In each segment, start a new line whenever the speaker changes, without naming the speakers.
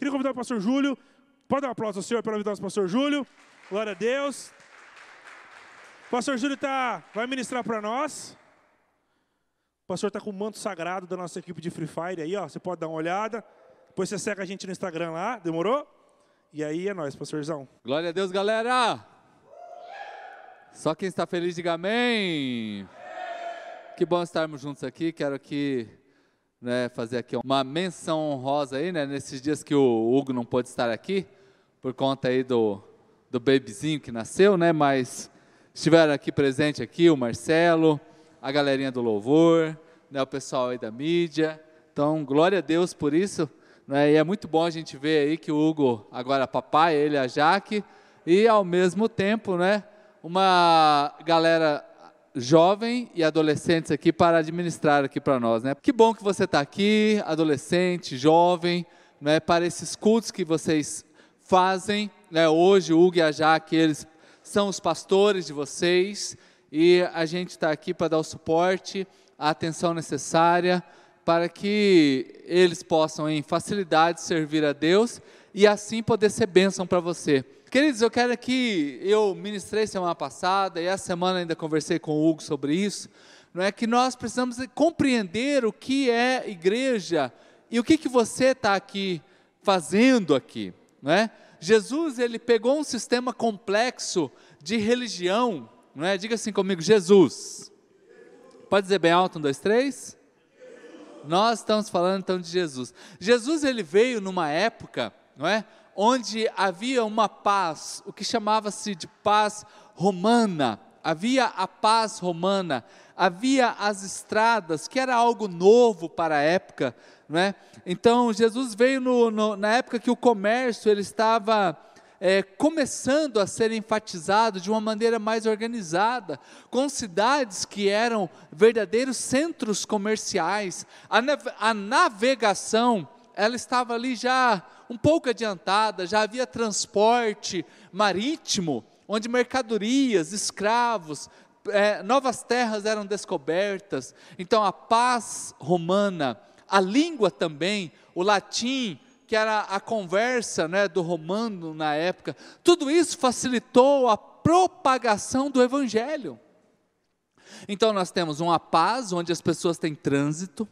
Queria convidar o pastor Júlio. Pode dar um aplauso ao senhor para convidar o pastor Júlio. Glória a Deus. O pastor Júlio tá, vai ministrar para nós. O pastor está com o manto sagrado da nossa equipe de Free Fire aí, ó. Você pode dar uma olhada. Depois você segue a gente no Instagram lá, demorou? E aí é nóis, pastorzão.
Glória a Deus, galera! Só quem está feliz, diga amém. Que bom estarmos juntos aqui. Quero aqui né, fazer aqui uma menção honrosa aí, né, nesses dias que o Hugo não pôde estar aqui, por conta aí do, do babyzinho que nasceu, né, mas estiveram aqui presente aqui o Marcelo, a galerinha do louvor, né, o pessoal aí da mídia. Então, glória a Deus por isso. Né, e é muito bom a gente ver aí que o Hugo agora é papai, ele a Jaque, e ao mesmo tempo, né, uma galera jovem e adolescentes aqui para administrar aqui para nós, né? Que bom que você está aqui, adolescente, jovem, né? Para esses cultos que vocês fazem, né? Hoje o Hugo e a Jaque, eles são os pastores de vocês e a gente está aqui para dar o suporte, a atenção necessária para que eles possam em facilidade servir a Deus e assim poder ser bênção para você. Queridos, eu quero que eu ministrei semana passada e essa semana ainda conversei com o Hugo sobre isso, não é que nós precisamos compreender o que é igreja e o que que você está aqui fazendo aqui, não é? Jesus ele pegou um sistema complexo de religião, não é? Diga assim comigo, Jesus. Pode dizer bem alto, um, dois, três. Nós estamos falando então de Jesus. Jesus ele veio numa época, não é? Onde havia uma paz, o que chamava-se de paz romana. Havia a paz romana, havia as estradas, que era algo novo para a época, não é? Então Jesus veio no, no, na época que o comércio ele estava é, começando a ser enfatizado de uma maneira mais organizada, com cidades que eram verdadeiros centros comerciais. A, a navegação ela estava ali já um pouco adiantada, já havia transporte marítimo, onde mercadorias, escravos, é, novas terras eram descobertas. Então a paz romana, a língua também, o latim, que era a conversa né, do romano na época, tudo isso facilitou a propagação do evangelho. Então nós temos uma paz onde as pessoas têm trânsito,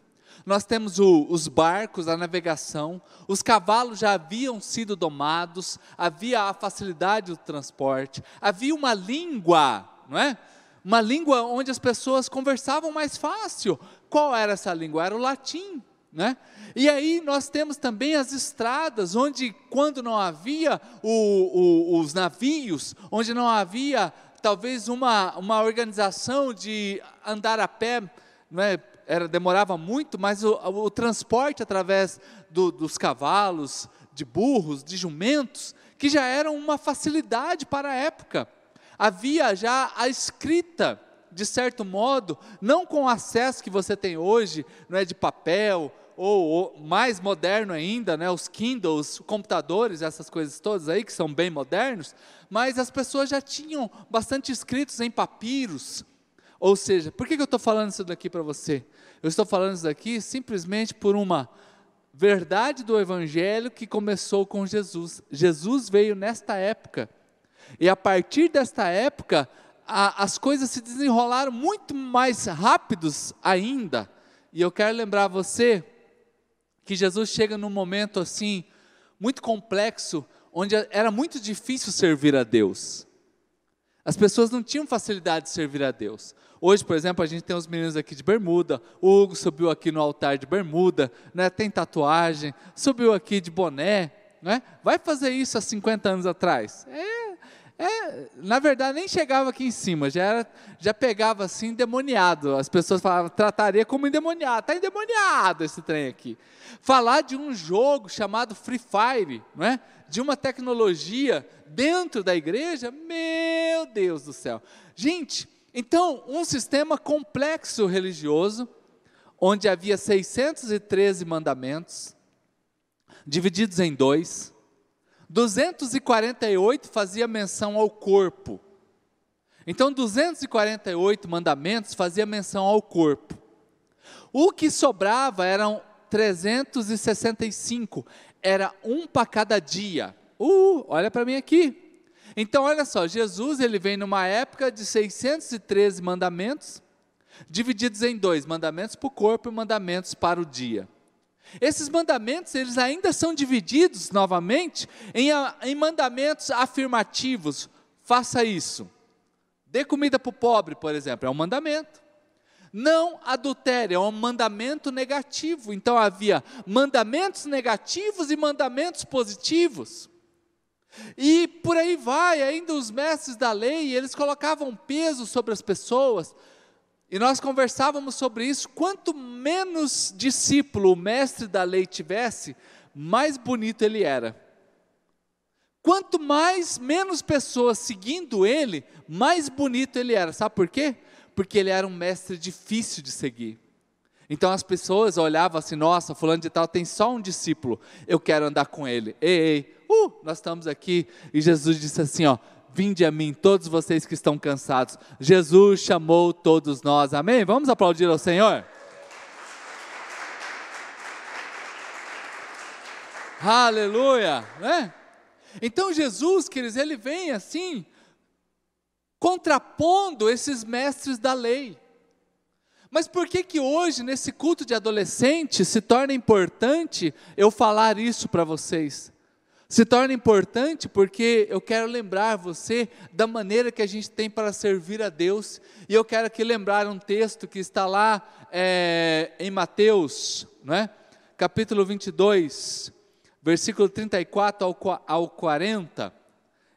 nós temos o, os barcos, a navegação, os cavalos já haviam sido domados, havia a facilidade do transporte, havia uma língua, não é? Uma língua onde as pessoas conversavam mais fácil. Qual era essa língua? Era o latim. Né? E aí nós temos também as estradas, onde quando não havia o, o, os navios, onde não havia talvez uma, uma organização de andar a pé, né, era, demorava muito, mas o, o transporte através do, dos cavalos, de burros, de jumentos, que já era uma facilidade para a época. Havia já a escrita, de certo modo, não com o acesso que você tem hoje, não é de papel, ou, ou, mais moderno ainda, né, os Kindles, computadores, essas coisas todas aí que são bem modernos, mas as pessoas já tinham bastante escritos em papiros. Ou seja, por que, eu estou falando isso daqui para você? Eu estou falando isso daqui simplesmente por uma verdade do Evangelho que começou com Jesus. Jesus veio nesta época. E a partir desta época, a, as coisas se desenrolaram muito mais rápidos ainda. E eu quero lembrar você que Jesus chega num momento assim, muito complexo, onde era muito difícil servir a Deus. As pessoas não tinham facilidade de servir a Deus. Hoje, por exemplo, a gente tem os meninos aqui de bermuda, o Hugo subiu aqui no altar de bermuda, né? tem tatuagem, subiu aqui de boné. Né? Vai fazer isso há 50 anos atrás? É, é, na verdade, nem chegava aqui em cima, já, era, já pegava assim endemoniado. As pessoas falavam, trataria como endemoniado. Está endemoniado esse trem aqui. Falar de um jogo chamado Free Fire, não é? de uma tecnologia dentro da igreja, meu Deus do céu. Gente, então, um sistema complexo religioso, onde havia 613 mandamentos, divididos em dois, 248 fazia menção ao corpo. Então, 248 mandamentos fazia menção ao corpo. O que sobrava eram 365, era um para cada dia. Uh, olha para mim aqui. Então, olha só, Jesus ele vem numa época de 613 mandamentos, divididos em dois: mandamentos para o corpo e mandamentos para o dia. Esses mandamentos, eles ainda são divididos novamente em, em mandamentos afirmativos. Faça isso. Dê comida para o pobre, por exemplo, é um mandamento. Não adultere, é um mandamento negativo. Então havia mandamentos negativos e mandamentos positivos. E por aí vai, ainda os mestres da lei, eles colocavam peso sobre as pessoas. E nós conversávamos sobre isso. Quanto menos discípulo o mestre da lei tivesse, mais bonito ele era. Quanto mais menos pessoas seguindo ele, mais bonito ele era. Sabe por quê? porque ele era um mestre difícil de seguir. Então as pessoas olhavam assim: nossa, fulano de tal tem só um discípulo, eu quero andar com ele. Ei, ei, uh, nós estamos aqui. E Jesus disse assim: ó, vinde a mim, todos vocês que estão cansados. Jesus chamou todos nós, amém? Vamos aplaudir ao Senhor? Aleluia, né? Então Jesus, queridos, ele vem assim, contrapondo esses mestres da lei. Mas por que que hoje, nesse culto de adolescente, se torna importante eu falar isso para vocês? Se torna importante porque eu quero lembrar você da maneira que a gente tem para servir a Deus. E eu quero aqui lembrar um texto que está lá é, em Mateus, não é? capítulo 22, versículo 34 ao, ao 40.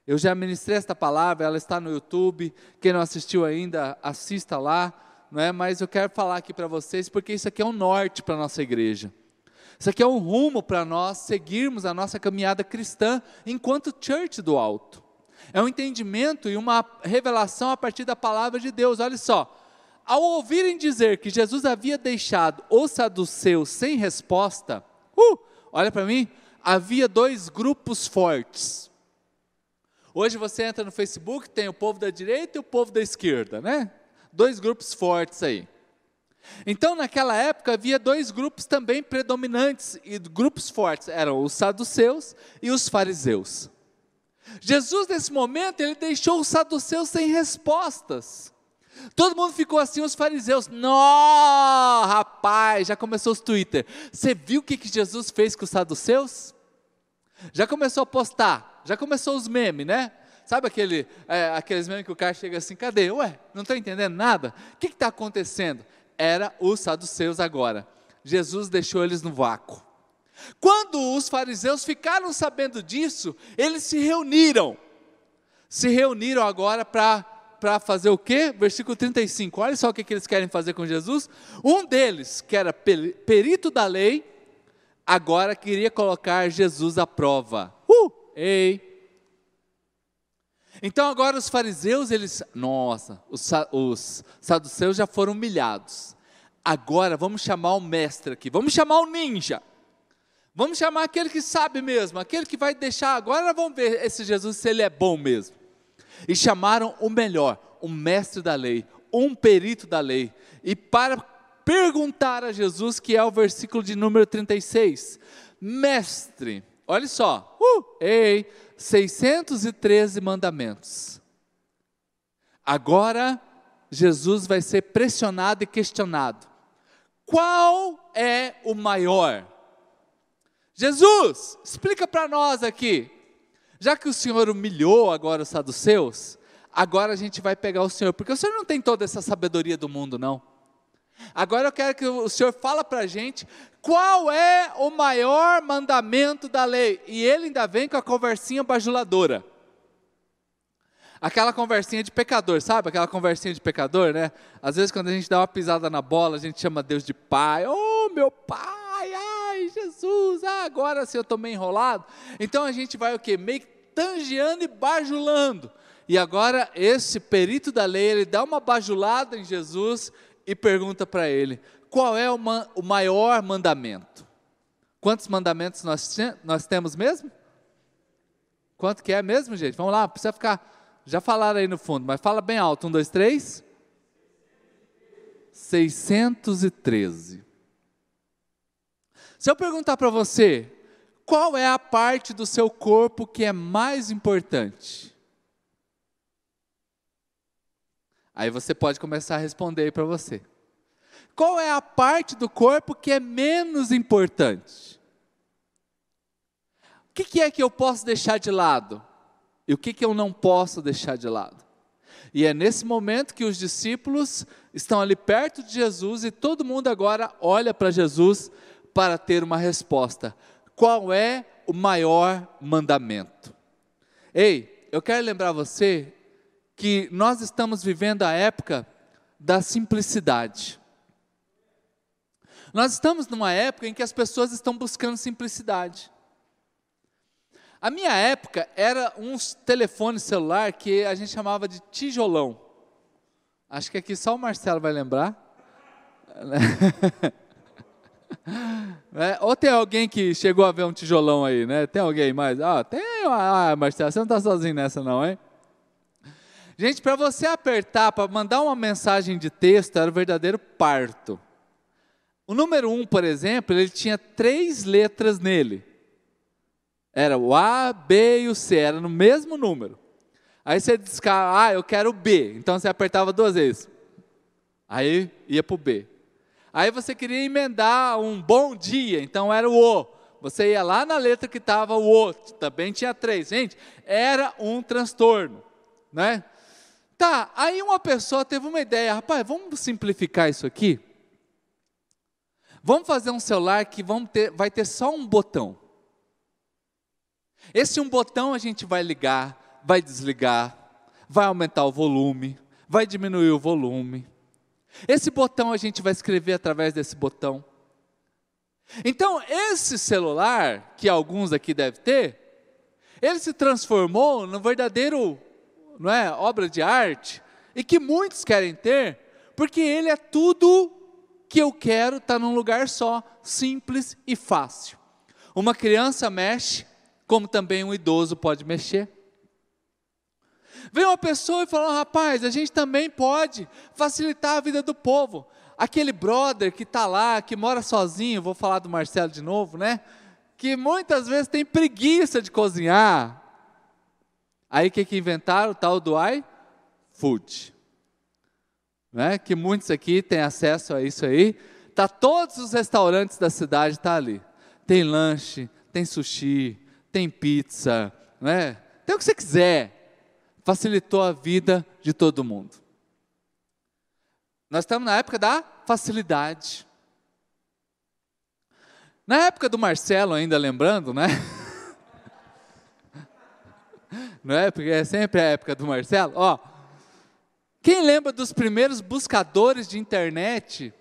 Eu já ministrei esta palavra, ela está no YouTube. Quem não assistiu ainda, assista lá. Não é? Mas eu quero falar aqui para vocês, porque isso aqui é um norte para a nossa igreja. Isso aqui é um rumo para nós seguirmos a nossa caminhada cristã enquanto church do alto. É um entendimento e uma revelação a partir da palavra de Deus. Olha só, ao ouvirem dizer que Jesus havia deixado os saduceus sem resposta, uh, olha para mim, havia dois grupos fortes. Hoje você entra no Facebook, tem o povo da direita e o povo da esquerda, né? Dois grupos fortes aí. Então, naquela época, havia dois grupos também predominantes e grupos fortes: eram os saduceus e os fariseus. Jesus, nesse momento, ele deixou os saduceus sem respostas. Todo mundo ficou assim, os fariseus. Nó, rapaz, já começou os Twitter. Você viu o que, que Jesus fez com os saduceus? Já começou a postar, já começou os memes, né? Sabe aquele, é, aqueles memes que o cara chega assim, cadê? Ué, não estou entendendo nada? O que está acontecendo? Era os saduceus agora. Jesus deixou eles no vácuo. Quando os fariseus ficaram sabendo disso, eles se reuniram. Se reuniram agora para fazer o quê? Versículo 35. Olha só o que, que eles querem fazer com Jesus. Um deles, que era perito da lei, agora queria colocar Jesus à prova. Uh, ei! Então agora os fariseus, eles, nossa, os, os saduceus já foram humilhados. Agora vamos chamar o mestre aqui, vamos chamar o ninja. Vamos chamar aquele que sabe mesmo, aquele que vai deixar. Agora vamos ver esse Jesus se ele é bom mesmo. E chamaram o melhor, o mestre da lei, um perito da lei. E para perguntar a Jesus, que é o versículo de número 36. Mestre, olha só, uh, ei, 613 mandamentos. Agora, Jesus vai ser pressionado e questionado. Qual é o maior? Jesus, explica para nós aqui. Já que o Senhor humilhou agora os saduceus, agora a gente vai pegar o Senhor, porque o Senhor não tem toda essa sabedoria do mundo, não. Agora eu quero que o Senhor fala para a gente qual é o maior mandamento da lei. E ele ainda vem com a conversinha bajuladora. Aquela conversinha de pecador, sabe? Aquela conversinha de pecador, né? Às vezes quando a gente dá uma pisada na bola, a gente chama Deus de pai. Oh, meu pai, ai, Jesus, ah, agora sim eu estou meio enrolado. Então a gente vai o quê? Meio tangeando e bajulando. E agora esse perito da lei, ele dá uma bajulada em Jesus e pergunta para ele: qual é o, o, maior mandamento? Quantos mandamentos nós, nós temos mesmo? Quanto que é mesmo, gente? Vamos lá, precisa ficar. Já falaram aí no fundo, mas fala bem alto: um, dois, três. 613. Se eu perguntar para você, Qual é a parte do seu corpo que é mais importante? Aí você pode começar a responder aí para você. Qual é a parte do corpo que é menos importante? O que, que é que eu posso deixar de lado? E o que, que eu não posso deixar de lado? E é nesse momento que os discípulos estão ali perto de Jesus e todo mundo agora olha para Jesus para ter uma resposta. Qual é o maior mandamento? Ei, eu quero lembrar você que nós estamos vivendo a época da simplicidade. Nós estamos numa época em que as pessoas estão buscando simplicidade. A minha época era uns telefones celular que a gente chamava de tijolão. Acho que aqui só o Marcelo vai lembrar. É, ou tem alguém que chegou a ver um tijolão aí, né? Tem alguém mais? Ah, tem. Ah, Marcelo, você não está sozinho nessa não, hein? Gente, para você apertar, para mandar uma mensagem de texto, era o verdadeiro parto. O número um, por exemplo, ele tinha três letras nele. Era o A, B e o C, era no mesmo número. Aí você descarga, ah, eu quero o B. Então você apertava duas vezes. Aí ia para o B. Aí você queria emendar um bom dia, então era o O. Você ia lá na letra que estava o O, também tinha três. Gente, era um transtorno, né? Tá, aí uma pessoa teve uma ideia, rapaz, vamos simplificar isso aqui? Vamos fazer um celular que ter, vai ter só um botão. Esse um botão a gente vai ligar, vai desligar, vai aumentar o volume, vai diminuir o volume. Esse botão a gente vai escrever através desse botão. Então, esse celular, que alguns aqui devem ter, ele se transformou no verdadeiro, não é, obra de arte, e que muitos querem ter, porque ele é tudo que eu quero, está num lugar só, simples e fácil. Uma criança mexe, como também um idoso pode mexer. Vem uma pessoa e fala: rapaz, a gente também pode facilitar a vida do povo. Aquele brother que está lá, que mora sozinho, vou falar do Marcelo de novo, né? Que muitas vezes tem preguiça de cozinhar. Aí o que, que inventaram? O tal do iFood. Né? Que muitos aqui têm acesso a isso aí. Tá todos os restaurantes da cidade tá ali. Tem lanche, tem sushi, tem pizza, né? Tem o que você quiser. Facilitou a vida de todo mundo. Nós estamos na época da facilidade. Na época do Marcelo, ainda lembrando, né? Não é? Porque é sempre a época do Marcelo. Ó, quem lembra dos primeiros buscadores de internet?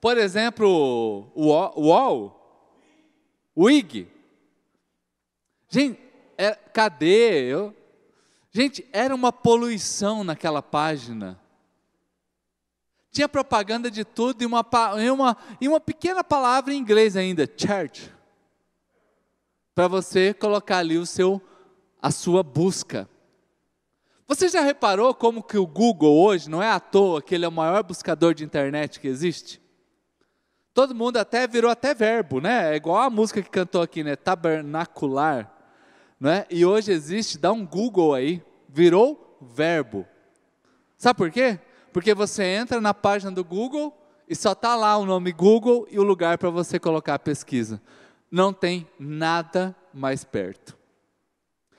Por exemplo, o UOL, o IG. Gente, é, cadê? Eu? Gente, era uma poluição naquela página. Tinha propaganda de tudo e uma, e uma, e uma pequena palavra em inglês ainda, church. Para você colocar ali o seu, a sua busca. Você já reparou como que o Google hoje não é à toa que ele é o maior buscador de internet que existe? Todo mundo até virou até verbo, né? É igual a música que cantou aqui, né? Tabernacular. Né? E hoje existe, dá um Google aí, virou verbo. Sabe por quê? Porque você entra na página do Google e só está lá o nome Google e o lugar para você colocar a pesquisa. Não tem nada mais perto.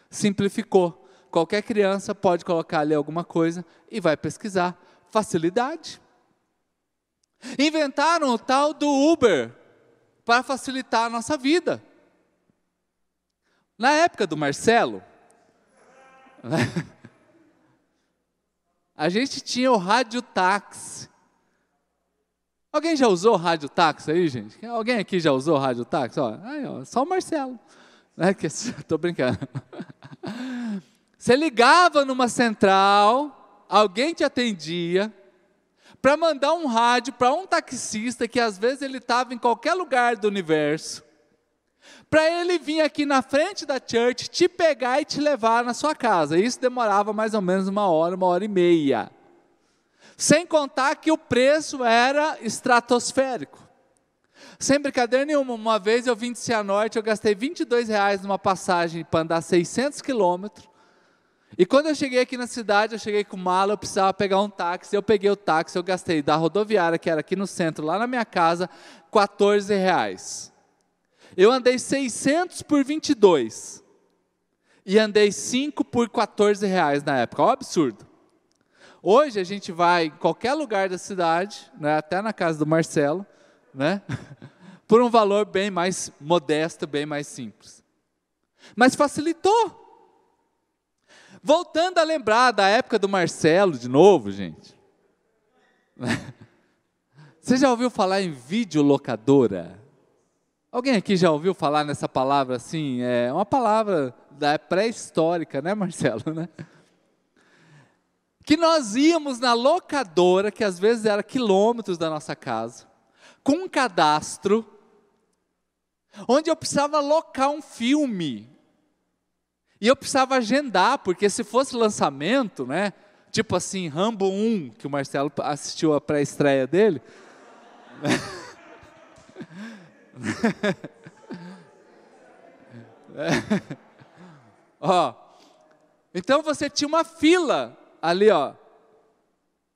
Simplificou. Qualquer criança pode colocar ali alguma coisa e vai pesquisar. Facilidade. Inventaram o tal do Uber para facilitar a nossa vida. Na época do Marcelo, a gente tinha o rádio táxi. Alguém já usou rádio táxi aí, gente? Alguém aqui já usou rádio táxi? Ó, aí, ó, só o Marcelo. Estou brincando. Você ligava numa central, alguém te atendia, para mandar um rádio para um taxista que às vezes ele estava em qualquer lugar do universo para ele vir aqui na frente da church, te pegar e te levar na sua casa. Isso demorava mais ou menos uma hora, uma hora e meia. Sem contar que o preço era estratosférico. Sem brincadeira nenhuma, uma vez eu vim de Cianorte, eu gastei 22 reais numa passagem para andar 600 quilômetros. E quando eu cheguei aqui na cidade, eu cheguei com mala, eu precisava pegar um táxi, eu peguei o táxi, eu gastei da rodoviária, que era aqui no centro, lá na minha casa, 14 reais. Eu andei 600 por 22. E andei 5 por 14 reais na época, é um absurdo. Hoje a gente vai em qualquer lugar da cidade, né, até na casa do Marcelo, né? Por um valor bem mais modesto, bem mais simples. Mas facilitou. Voltando a lembrar da época do Marcelo de novo, gente. Você já ouviu falar em videolocadora? Alguém aqui já ouviu falar nessa palavra assim? É uma palavra da pré-histórica, né, Marcelo? Né? Que nós íamos na locadora, que às vezes era quilômetros da nossa casa com um cadastro, onde eu precisava alocar um filme. E eu precisava agendar, porque se fosse lançamento, né? Tipo assim, Rambo 1, que o Marcelo assistiu a pré-estreia dele. ó, então você tinha uma fila ali, ó,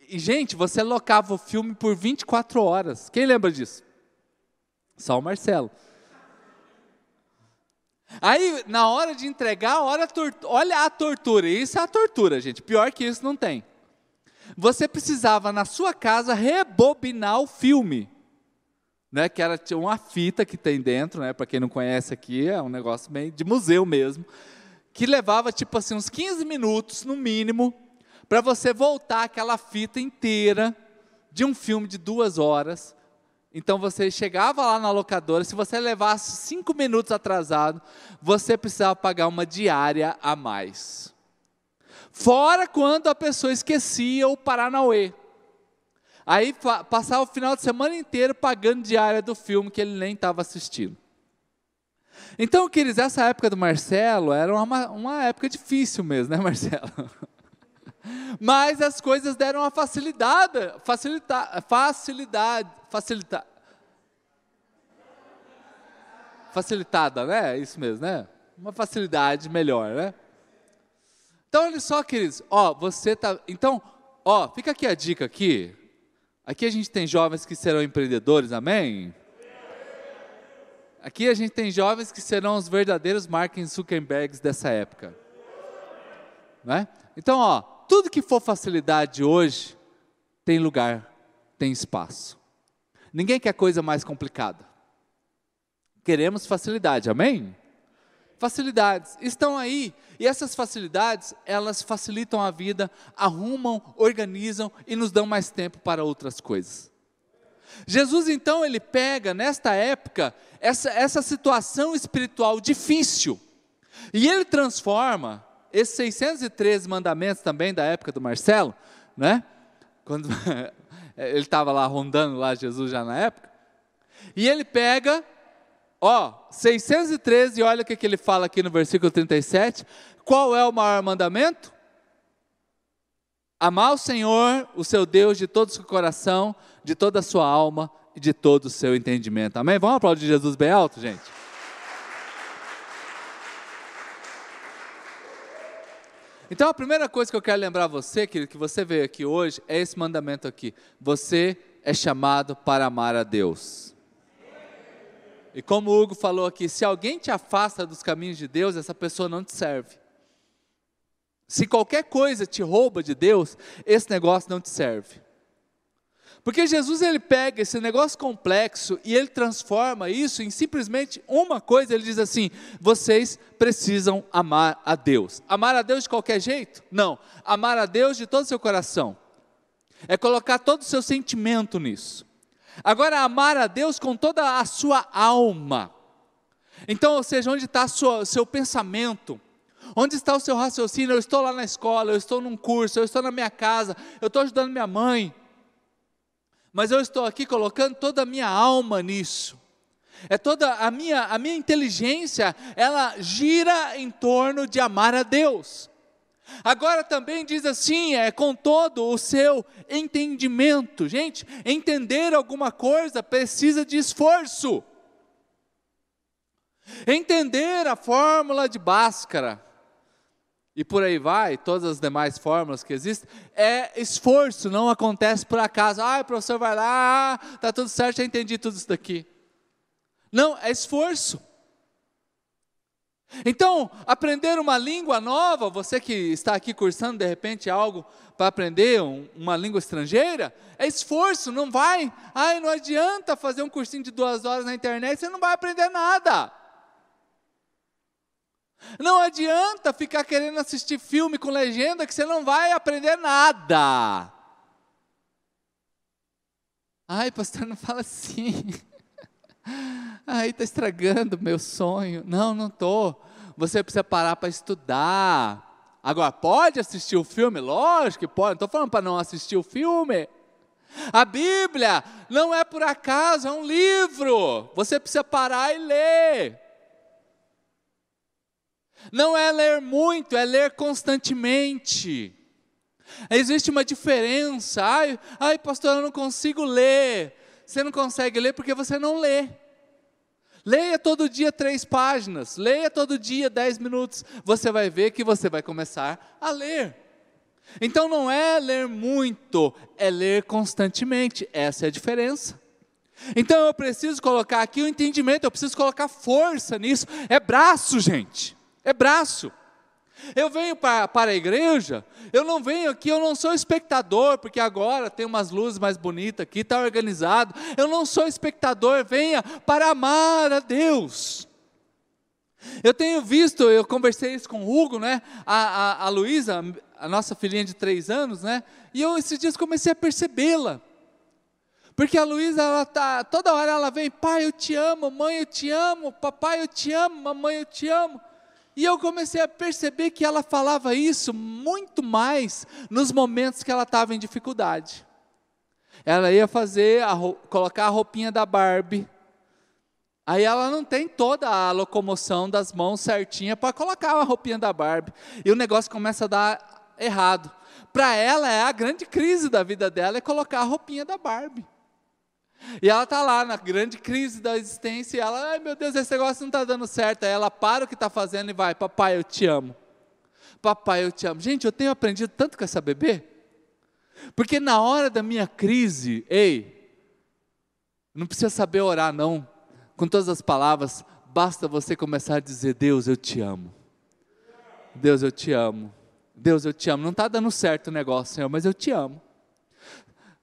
e, gente, você locava o filme por 24 horas. Quem lembra disso? Só o Marcelo. Aí, na hora de entregar, olha a tortura. Isso é a tortura, gente. Pior que isso não tem. Você precisava, na sua casa, rebobinar o filme. Né, que era uma fita que tem dentro, né, para quem não conhece aqui, é um negócio meio de museu mesmo, que levava tipo assim uns 15 minutos no mínimo para você voltar aquela fita inteira de um filme de duas horas. Então você chegava lá na locadora, se você levasse cinco minutos atrasado, você precisava pagar uma diária a mais. Fora quando a pessoa esquecia o Paranauê. Aí passava o final de semana inteiro pagando diária do filme que ele nem estava assistindo. Então, queridos, essa época do Marcelo era uma, uma época difícil mesmo, né, Marcelo? Mas as coisas deram uma facilidade, facilita, facilidade, facilita, facilitada, né? Isso mesmo, né? Uma facilidade melhor, né? Então, olha só, queridos, ó, você tá, então, ó, fica aqui a dica aqui. Aqui a gente tem jovens que serão empreendedores, amém? Aqui a gente tem jovens que serão os verdadeiros Mark Zuckerbergs dessa época. Né? Então, ó, tudo que for facilidade hoje tem lugar, tem espaço. Ninguém quer coisa mais complicada. Queremos facilidade, amém? Facilidades estão aí, e essas facilidades, elas facilitam a vida, arrumam, organizam e nos dão mais tempo para outras coisas. Jesus então ele pega nesta época essa, essa situação espiritual difícil e ele transforma esses 613 mandamentos também da época do Marcelo, né? Quando ele estava lá rondando lá Jesus já na época. E ele pega, ó, 613 e olha o que, que ele fala aqui no versículo 37. Qual é o maior mandamento? Amar o Senhor, o seu Deus, de todo o seu coração, de toda a sua alma e de todo o seu entendimento. Amém? Vamos aplaudir Jesus bem alto, gente? Então a primeira coisa que eu quero lembrar você, querido, que você veio aqui hoje, é esse mandamento aqui. Você é chamado para amar a Deus. E como o Hugo falou aqui, se alguém te afasta dos caminhos de Deus, essa pessoa não te serve. Se qualquer coisa te rouba de Deus, esse negócio não te serve. Porque Jesus ele pega esse negócio complexo e ele transforma isso em simplesmente uma coisa. Ele diz assim: vocês precisam amar a Deus. Amar a Deus de qualquer jeito? Não. Amar a Deus de todo o seu coração. É colocar todo o seu sentimento nisso. Agora, amar a Deus com toda a sua alma. Então, ou seja, onde está o seu pensamento? Onde está o seu raciocínio? Eu estou lá na escola, eu estou num curso, eu estou na minha casa, eu estou ajudando minha mãe, mas eu estou aqui colocando toda a minha alma nisso. É toda a minha, a minha inteligência, ela gira em torno de amar a Deus. Agora também diz assim, é com todo o seu entendimento. Gente, entender alguma coisa precisa de esforço. Entender a fórmula de Bhaskara e por aí vai, todas as demais fórmulas que existem, é esforço, não acontece por acaso. Ah, o professor vai lá, tá tudo certo, já entendi tudo isso daqui. Não, é esforço. Então, aprender uma língua nova, você que está aqui cursando de repente algo para aprender um, uma língua estrangeira, é esforço, não vai. Ai, não adianta fazer um cursinho de duas horas na internet, você não vai aprender nada. Não adianta ficar querendo assistir filme com legenda que você não vai aprender nada. Ai, pastor, não fala assim. Ai, está estragando meu sonho. Não, não estou. Você precisa parar para estudar. Agora, pode assistir o filme? Lógico que pode. Não estou falando para não assistir o filme. A Bíblia não é por acaso, é um livro. Você precisa parar e ler. Não é ler muito, é ler constantemente. Existe uma diferença. Ai, ai, pastor, eu não consigo ler. Você não consegue ler porque você não lê. Leia todo dia três páginas, leia todo dia dez minutos, você vai ver que você vai começar a ler. Então não é ler muito, é ler constantemente, essa é a diferença. Então eu preciso colocar aqui o entendimento, eu preciso colocar força nisso, é braço, gente, é braço. Eu venho para, para a igreja, eu não venho aqui, eu não sou espectador, porque agora tem umas luzes mais bonitas aqui, está organizado. Eu não sou espectador, venha para amar a Deus. Eu tenho visto, eu conversei isso com o Hugo, né? A, a, a Luísa, a nossa filhinha de três anos, né? E eu esses dias comecei a percebê-la. Porque a Luísa, ela tá, toda hora ela vem, pai, eu te amo, mãe, eu te amo, papai, eu te amo, mamãe, eu te amo. E eu comecei a perceber que ela falava isso muito mais nos momentos que ela estava em dificuldade. Ela ia fazer, a, colocar a roupinha da Barbie. Aí ela não tem toda a locomoção das mãos certinha para colocar a roupinha da Barbie. E o negócio começa a dar errado. Para ela é a grande crise da vida dela é colocar a roupinha da Barbie. E ela está lá na grande crise da existência e ela, ai meu Deus, esse negócio não está dando certo. Aí ela para o que está fazendo e vai, papai, eu te amo. Papai, eu te amo. Gente, eu tenho aprendido tanto com essa bebê. Porque na hora da minha crise, ei, não precisa saber orar não, com todas as palavras, basta você começar a dizer, Deus, eu te amo. Deus, eu te amo. Deus, eu te amo. Não está dando certo o negócio, Senhor, mas eu te amo.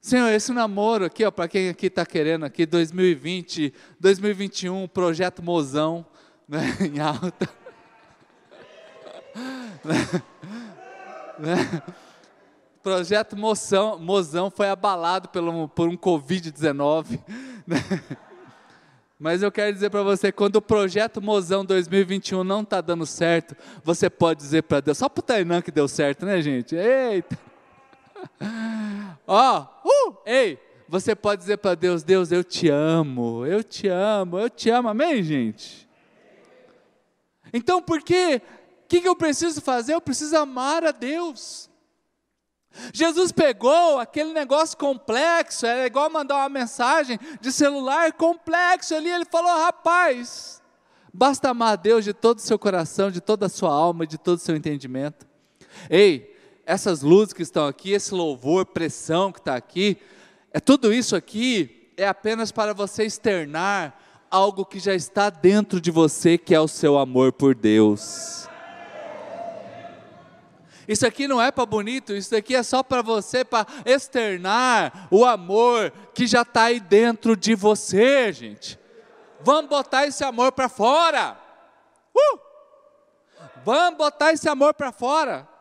Senhor, esse namoro aqui, ó, para quem aqui está querendo aqui, 2020, 2021, projeto Mozão, né, em alta. né, né, projeto Moção, Mozão foi abalado pelo, por um Covid-19. Né? Mas eu quero dizer para você, quando o projeto Mozão 2021 não está dando certo, você pode dizer para Deus, só para o Tainã que deu certo, né gente? Eita! Ó, oh, uh, ei, você pode dizer para Deus: Deus, eu te amo, eu te amo, eu te amo, amém, gente? Então, por quê? O que, que eu preciso fazer? Eu preciso amar a Deus. Jesus pegou aquele negócio complexo, era igual mandar uma mensagem de celular complexo ali, ele falou: rapaz, basta amar a Deus de todo o seu coração, de toda a sua alma, de todo o seu entendimento. Ei, essas luzes que estão aqui, esse louvor, pressão que está aqui, é tudo isso aqui é apenas para você externar algo que já está dentro de você, que é o seu amor por Deus. Isso aqui não é para bonito, isso aqui é só para você, para externar o amor que já está aí dentro de você, gente. Vamos botar esse amor para fora. Uh! Vamos botar esse amor para fora.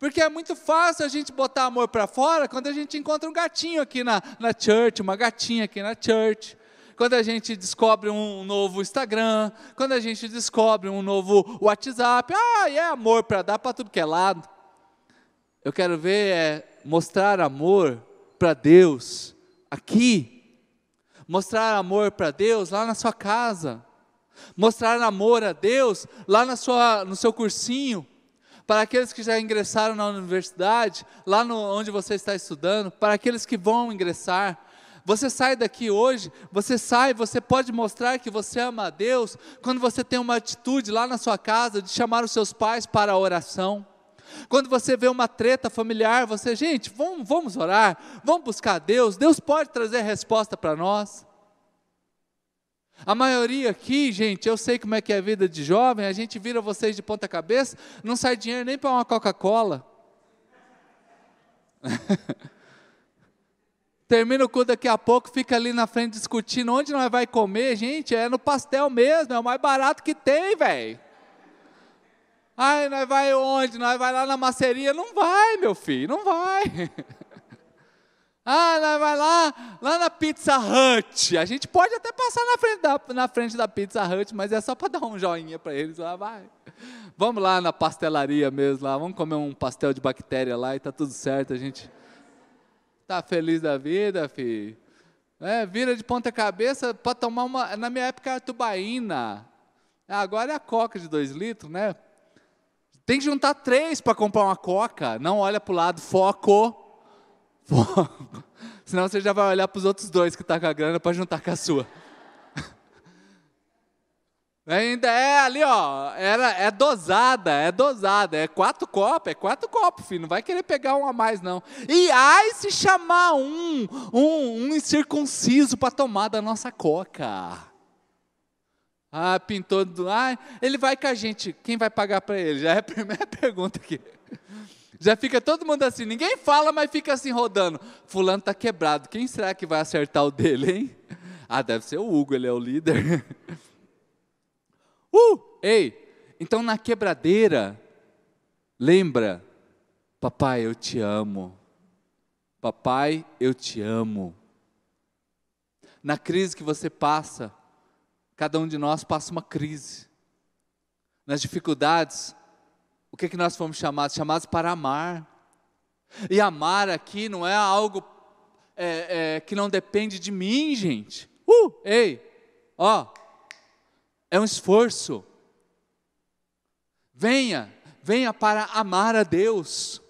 Porque é muito fácil a gente botar amor para fora quando a gente encontra um gatinho aqui na, na church, uma gatinha aqui na church. Quando a gente descobre um novo Instagram, quando a gente descobre um novo WhatsApp, ah, é amor para dar para tudo que é lado. Eu quero ver é mostrar amor para Deus aqui, mostrar amor para Deus lá na sua casa, mostrar amor a Deus lá na sua, no seu cursinho, para aqueles que já ingressaram na universidade, lá no, onde você está estudando, para aqueles que vão ingressar. Você sai daqui hoje, você sai, você pode mostrar que você ama a Deus quando você tem uma atitude lá na sua casa de chamar os seus pais para a oração. Quando você vê uma treta familiar, você, gente, vamos, vamos orar, vamos buscar Deus, Deus pode trazer resposta para nós. A maioria aqui, gente, eu sei como é que é a vida de jovem, a gente vira vocês de ponta cabeça, não sai dinheiro nem para uma Coca-Cola. Termina o cu daqui a pouco, fica ali na frente discutindo onde nós vai comer, gente, é no pastel mesmo, é o mais barato que tem, velho. Ai, nós vai onde? Nós vai lá na maceria? Não vai, meu filho, não vai. Ah, vai lá, lá na Pizza Hut. A gente pode até passar na frente da, na frente da Pizza Hut, mas é só para dar um joinha para eles lá, vai. Vamos lá na pastelaria mesmo lá, vamos comer um pastel de bactéria lá e tá tudo certo, a gente tá feliz da vida, filho. É, vira de ponta cabeça para tomar uma, na minha época era tubaína. Agora é a coca de dois litros, né? Tem que juntar três para comprar uma coca. Não olha para o lado, foco. Foco. Senão você já vai olhar para os outros dois que estão tá com a grana para juntar com a sua. Ainda é ali, ó, era, é dosada, é dosada, é quatro copos, é quatro copos, filho, não vai querer pegar um a mais, não. E ai se chamar um, um, um incircunciso para tomar da nossa coca. Ah, pintou do. Ah, ele vai com a gente. Quem vai pagar para ele? Já é a primeira pergunta aqui. Já fica todo mundo assim, ninguém fala, mas fica assim rodando. Fulano está quebrado. Quem será que vai acertar o dele, hein? Ah, deve ser o Hugo, ele é o líder. Uh! Ei, então na quebradeira, lembra, papai, eu te amo. Papai, eu te amo. Na crise que você passa, Cada um de nós passa uma crise. Nas dificuldades, que, que nós fomos chamados? Chamados para amar. E amar aqui não é algo é, é, que não depende de mim, gente. Uh, ei, ó, é um esforço. Venha, venha para amar a Deus.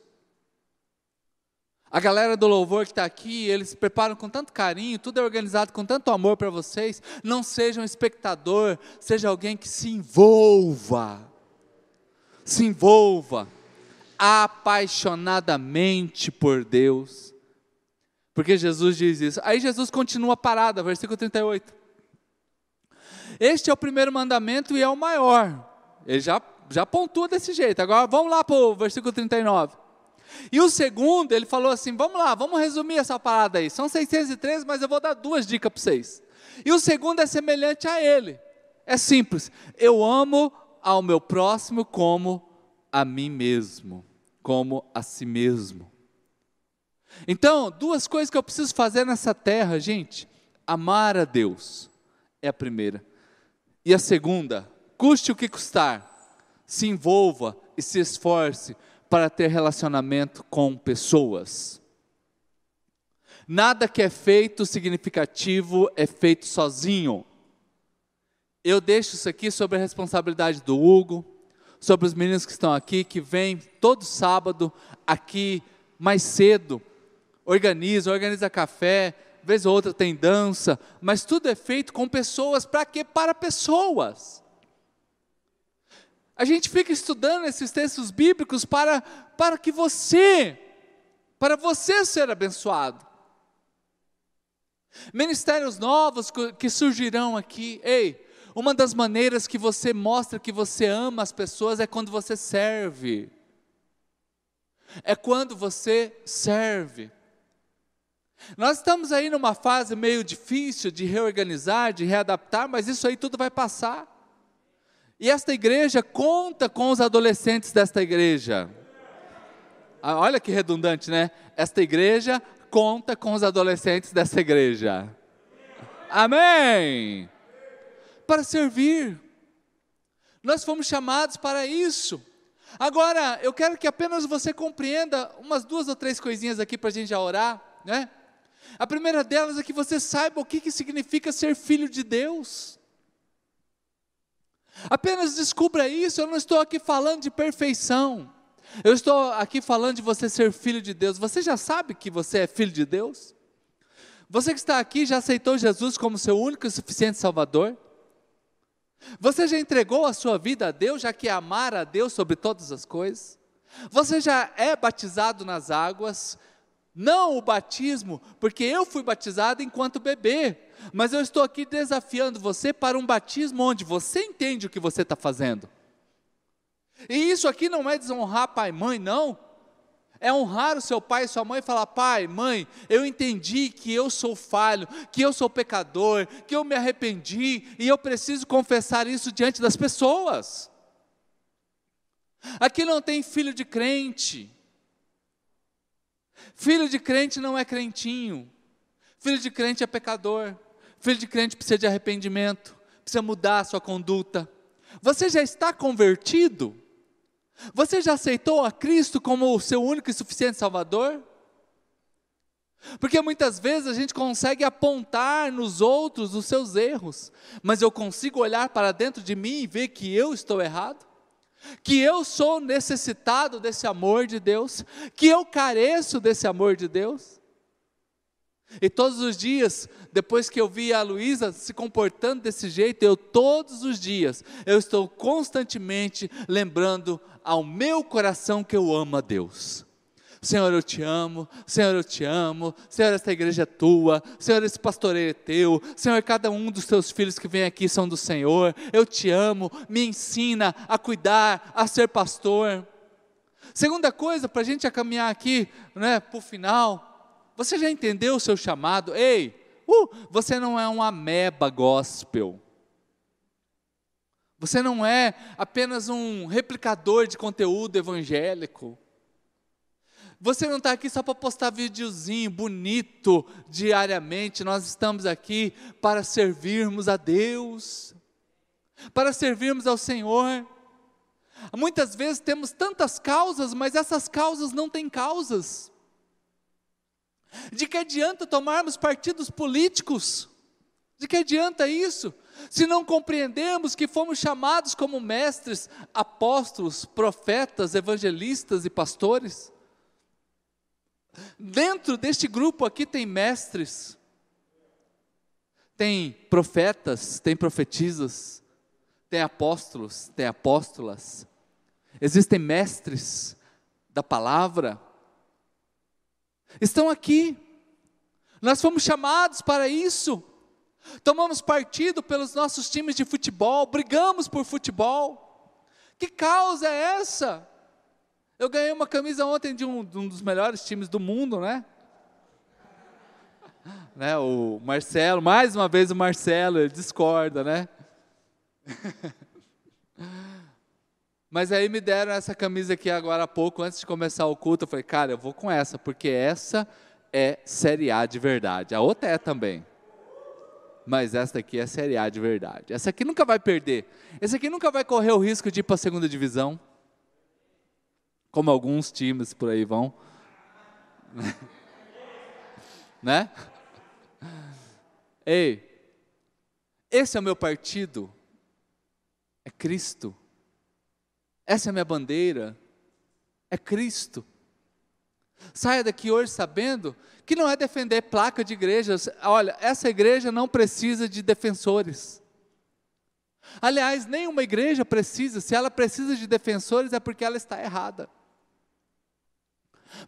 A galera do louvor que está aqui, eles preparam com tanto carinho, tudo é organizado com tanto amor para vocês. Não seja um espectador, seja alguém que se envolva. Se envolva apaixonadamente por Deus. Porque Jesus diz isso. Aí Jesus continua parado, versículo 38. Este é o primeiro mandamento e é o maior. Ele já, já pontua desse jeito. Agora vamos lá para o versículo 39. E o segundo, ele falou assim: vamos lá, vamos resumir essa parada aí. São 613, mas eu vou dar duas dicas para vocês. E o segundo é semelhante a ele. É simples. Eu amo ao meu próximo como a mim mesmo, como a si mesmo. Então, duas coisas que eu preciso fazer nessa terra, gente: amar a Deus é a primeira. E a segunda, custe o que custar, se envolva e se esforce para ter relacionamento com pessoas. Nada que é feito significativo é feito sozinho. Eu deixo isso aqui sobre a responsabilidade do Hugo, sobre os meninos que estão aqui, que vêm todo sábado aqui mais cedo, organiza, organiza café, vez ou outra tem dança, mas tudo é feito com pessoas, para quê? Para pessoas. A gente fica estudando esses textos bíblicos para, para que você, para você ser abençoado. Ministérios novos que surgirão aqui. Ei, uma das maneiras que você mostra que você ama as pessoas é quando você serve. É quando você serve. Nós estamos aí numa fase meio difícil de reorganizar, de readaptar, mas isso aí tudo vai passar. E esta igreja conta com os adolescentes desta igreja. Ah, olha que redundante, né? Esta igreja conta com os adolescentes desta igreja. Amém! Para servir. Nós fomos chamados para isso. Agora, eu quero que apenas você compreenda umas duas ou três coisinhas aqui para a gente já orar, né? A primeira delas é que você saiba o que, que significa ser filho de Deus. Apenas descubra isso, eu não estou aqui falando de perfeição. Eu estou aqui falando de você ser filho de Deus. Você já sabe que você é filho de Deus? Você que está aqui já aceitou Jesus como seu único e suficiente Salvador? Você já entregou a sua vida a Deus, já que é amar a Deus sobre todas as coisas? Você já é batizado nas águas? Não o batismo, porque eu fui batizado enquanto bebê, mas eu estou aqui desafiando você para um batismo onde você entende o que você está fazendo. E isso aqui não é desonrar pai e mãe, não. É honrar o seu pai e sua mãe e falar: pai, mãe, eu entendi que eu sou falho, que eu sou pecador, que eu me arrependi e eu preciso confessar isso diante das pessoas. Aqui não tem filho de crente. Filho de crente não é crentinho. Filho de crente é pecador. Filho de crente precisa de arrependimento, precisa mudar a sua conduta. Você já está convertido? Você já aceitou a Cristo como o seu único e suficiente Salvador? Porque muitas vezes a gente consegue apontar nos outros os seus erros, mas eu consigo olhar para dentro de mim e ver que eu estou errado, que eu sou necessitado desse amor de Deus, que eu careço desse amor de Deus. E todos os dias, depois que eu vi a Luísa se comportando desse jeito, eu todos os dias, eu estou constantemente lembrando ao meu coração que eu amo a Deus. Senhor, eu te amo, Senhor, eu te amo, Senhor, esta igreja é tua, Senhor, esse pastoreio é teu, Senhor, cada um dos teus filhos que vem aqui são do Senhor, eu te amo, me ensina a cuidar, a ser pastor. Segunda coisa, para a gente caminhar aqui né, para o final, você já entendeu o seu chamado? Ei, uh, você não é um ameba gospel. Você não é apenas um replicador de conteúdo evangélico. Você não está aqui só para postar videozinho bonito diariamente. Nós estamos aqui para servirmos a Deus, para servirmos ao Senhor. Muitas vezes temos tantas causas, mas essas causas não têm causas. De que adianta tomarmos partidos políticos? De que adianta isso? Se não compreendemos que fomos chamados como mestres, apóstolos, profetas, evangelistas e pastores? Dentro deste grupo aqui tem mestres, tem profetas, tem profetisas, tem apóstolos, tem apóstolas, existem mestres da palavra, estão aqui. Nós fomos chamados para isso. Tomamos partido pelos nossos times de futebol, brigamos por futebol. Que causa é essa? Eu ganhei uma camisa ontem de um, de um dos melhores times do mundo, né? né? O Marcelo, mais uma vez o Marcelo, ele discorda, né? Mas aí me deram essa camisa aqui agora há pouco, antes de começar o culto. Eu falei, cara, eu vou com essa, porque essa é Série A de verdade. A outra é também. Mas essa aqui é Série A de verdade. Essa aqui nunca vai perder. Essa aqui nunca vai correr o risco de ir para a segunda divisão. Como alguns times por aí vão. né? Ei, esse é o meu partido. É Cristo. Essa é a minha bandeira. É Cristo. Saia daqui hoje sabendo que não é defender placa de igrejas. Olha, essa igreja não precisa de defensores. Aliás, nenhuma igreja precisa. Se ela precisa de defensores, é porque ela está errada.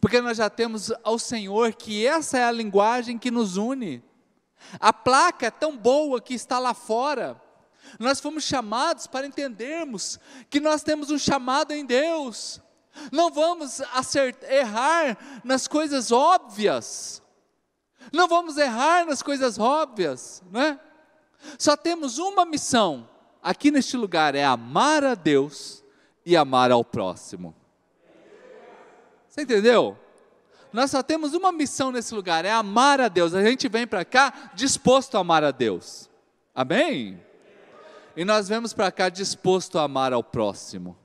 Porque nós já temos ao Senhor que essa é a linguagem que nos une. A placa é tão boa que está lá fora. Nós fomos chamados para entendermos que nós temos um chamado em Deus. Não vamos acertar, errar nas coisas óbvias. Não vamos errar nas coisas óbvias, né? Só temos uma missão aqui neste lugar é amar a Deus e amar ao próximo. Você entendeu? Nós só temos uma missão nesse lugar, é amar a Deus. A gente vem para cá disposto a amar a Deus. Amém? E nós vemos para cá disposto a amar ao próximo.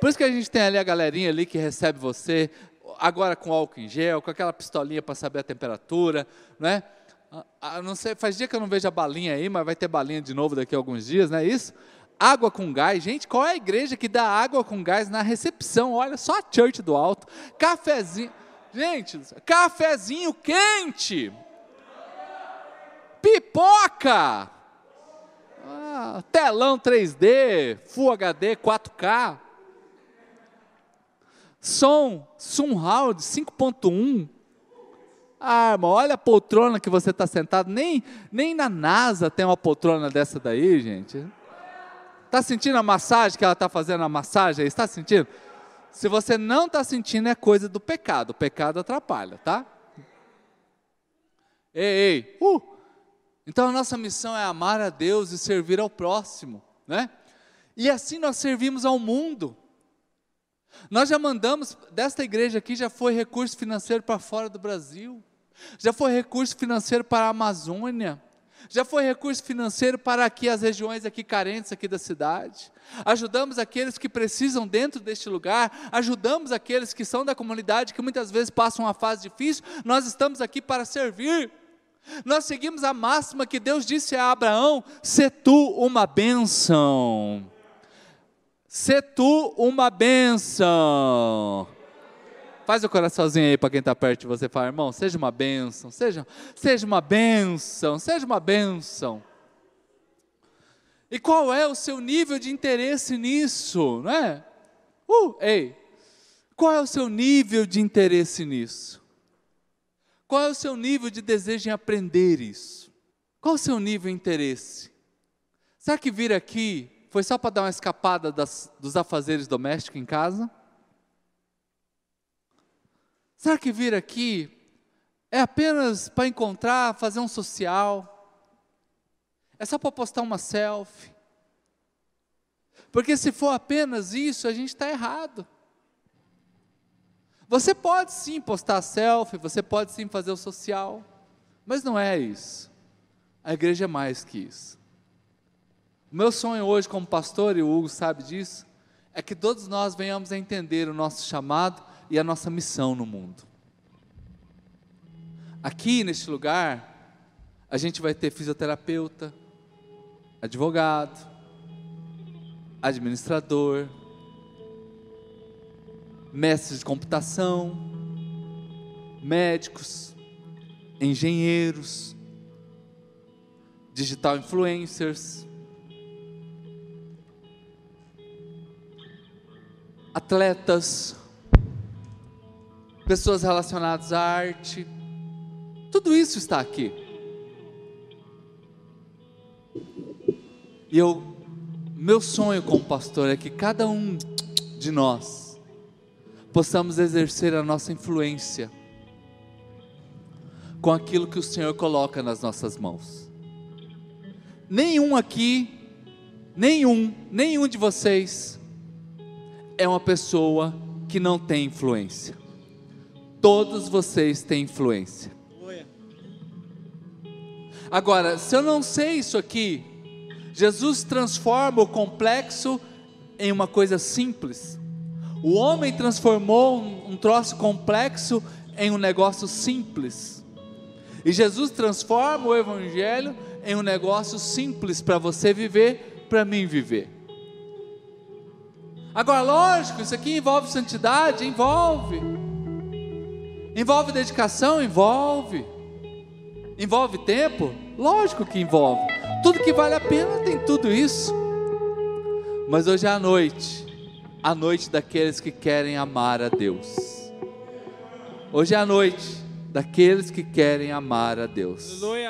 Por isso que a gente tem ali a galerinha ali que recebe você, agora com álcool em gel, com aquela pistolinha para saber a temperatura, né? não sei, faz dia que eu não vejo a balinha aí, mas vai ter balinha de novo daqui a alguns dias, não é isso? água com gás. Gente, qual é a igreja que dá água com gás na recepção? Olha só a church do alto. Cafezinho. Gente, cafezinho quente. Pipoca. Telão 3D, Full HD, 4K. Som Sunround 5.1. Ah, irmão, olha a poltrona que você está sentado. Nem, nem na NASA tem uma poltrona dessa daí, gente. Está sentindo a massagem que ela está fazendo a massagem? Está sentindo? Se você não está sentindo, é coisa do pecado. O pecado atrapalha, tá? Ei, ei, uh! Então a nossa missão é amar a Deus e servir ao próximo, né? E assim nós servimos ao mundo. Nós já mandamos, desta igreja aqui já foi recurso financeiro para fora do Brasil, já foi recurso financeiro para a Amazônia, já foi recurso financeiro para aqui as regiões aqui carentes aqui da cidade. Ajudamos aqueles que precisam dentro deste lugar, ajudamos aqueles que são da comunidade que muitas vezes passam uma fase difícil. Nós estamos aqui para servir. Nós seguimos a máxima que Deus disse a Abraão: "Se tu uma bênção". Se tu uma bênção. Faz o coraçãozinho aí para quem está perto de você, fala, irmão, seja uma bênção, seja, seja uma bênção, seja uma bênção. E qual é o seu nível de interesse nisso, não é? Uh, ei, qual é o seu nível de interesse nisso? Qual é o seu nível de desejo em aprender isso? Qual é o seu nível de interesse? Será que vir aqui foi só para dar uma escapada das, dos afazeres domésticos em casa? Será que vir aqui é apenas para encontrar, fazer um social? É só para postar uma selfie? Porque se for apenas isso, a gente está errado. Você pode sim postar selfie, você pode sim fazer o social, mas não é isso. A igreja é mais que isso. O meu sonho hoje como pastor, e o Hugo sabe disso, é que todos nós venhamos a entender o nosso chamado e a nossa missão no mundo. Aqui neste lugar, a gente vai ter fisioterapeuta, advogado, administrador, mestre de computação, médicos, engenheiros, digital influencers, atletas, pessoas relacionadas à arte, tudo isso está aqui. E eu, meu sonho como pastor é que cada um de nós possamos exercer a nossa influência com aquilo que o Senhor coloca nas nossas mãos. Nenhum aqui, nenhum, nenhum de vocês é uma pessoa que não tem influência. Todos vocês têm influência. Agora, se eu não sei isso aqui, Jesus transforma o complexo em uma coisa simples. O homem transformou um, troço complexo em um negócio simples. E Jesus transforma o evangelho em um negócio simples para você viver, para mim viver. Agora, lógico, isso aqui envolve santidade, envolve. Envolve dedicação, envolve. Envolve tempo? Lógico que envolve. Tudo que vale a pena tem tudo isso. Mas hoje a noite, a noite daqueles que querem amar a Deus. Hoje é a noite daqueles que querem amar a Deus.
Aleluia.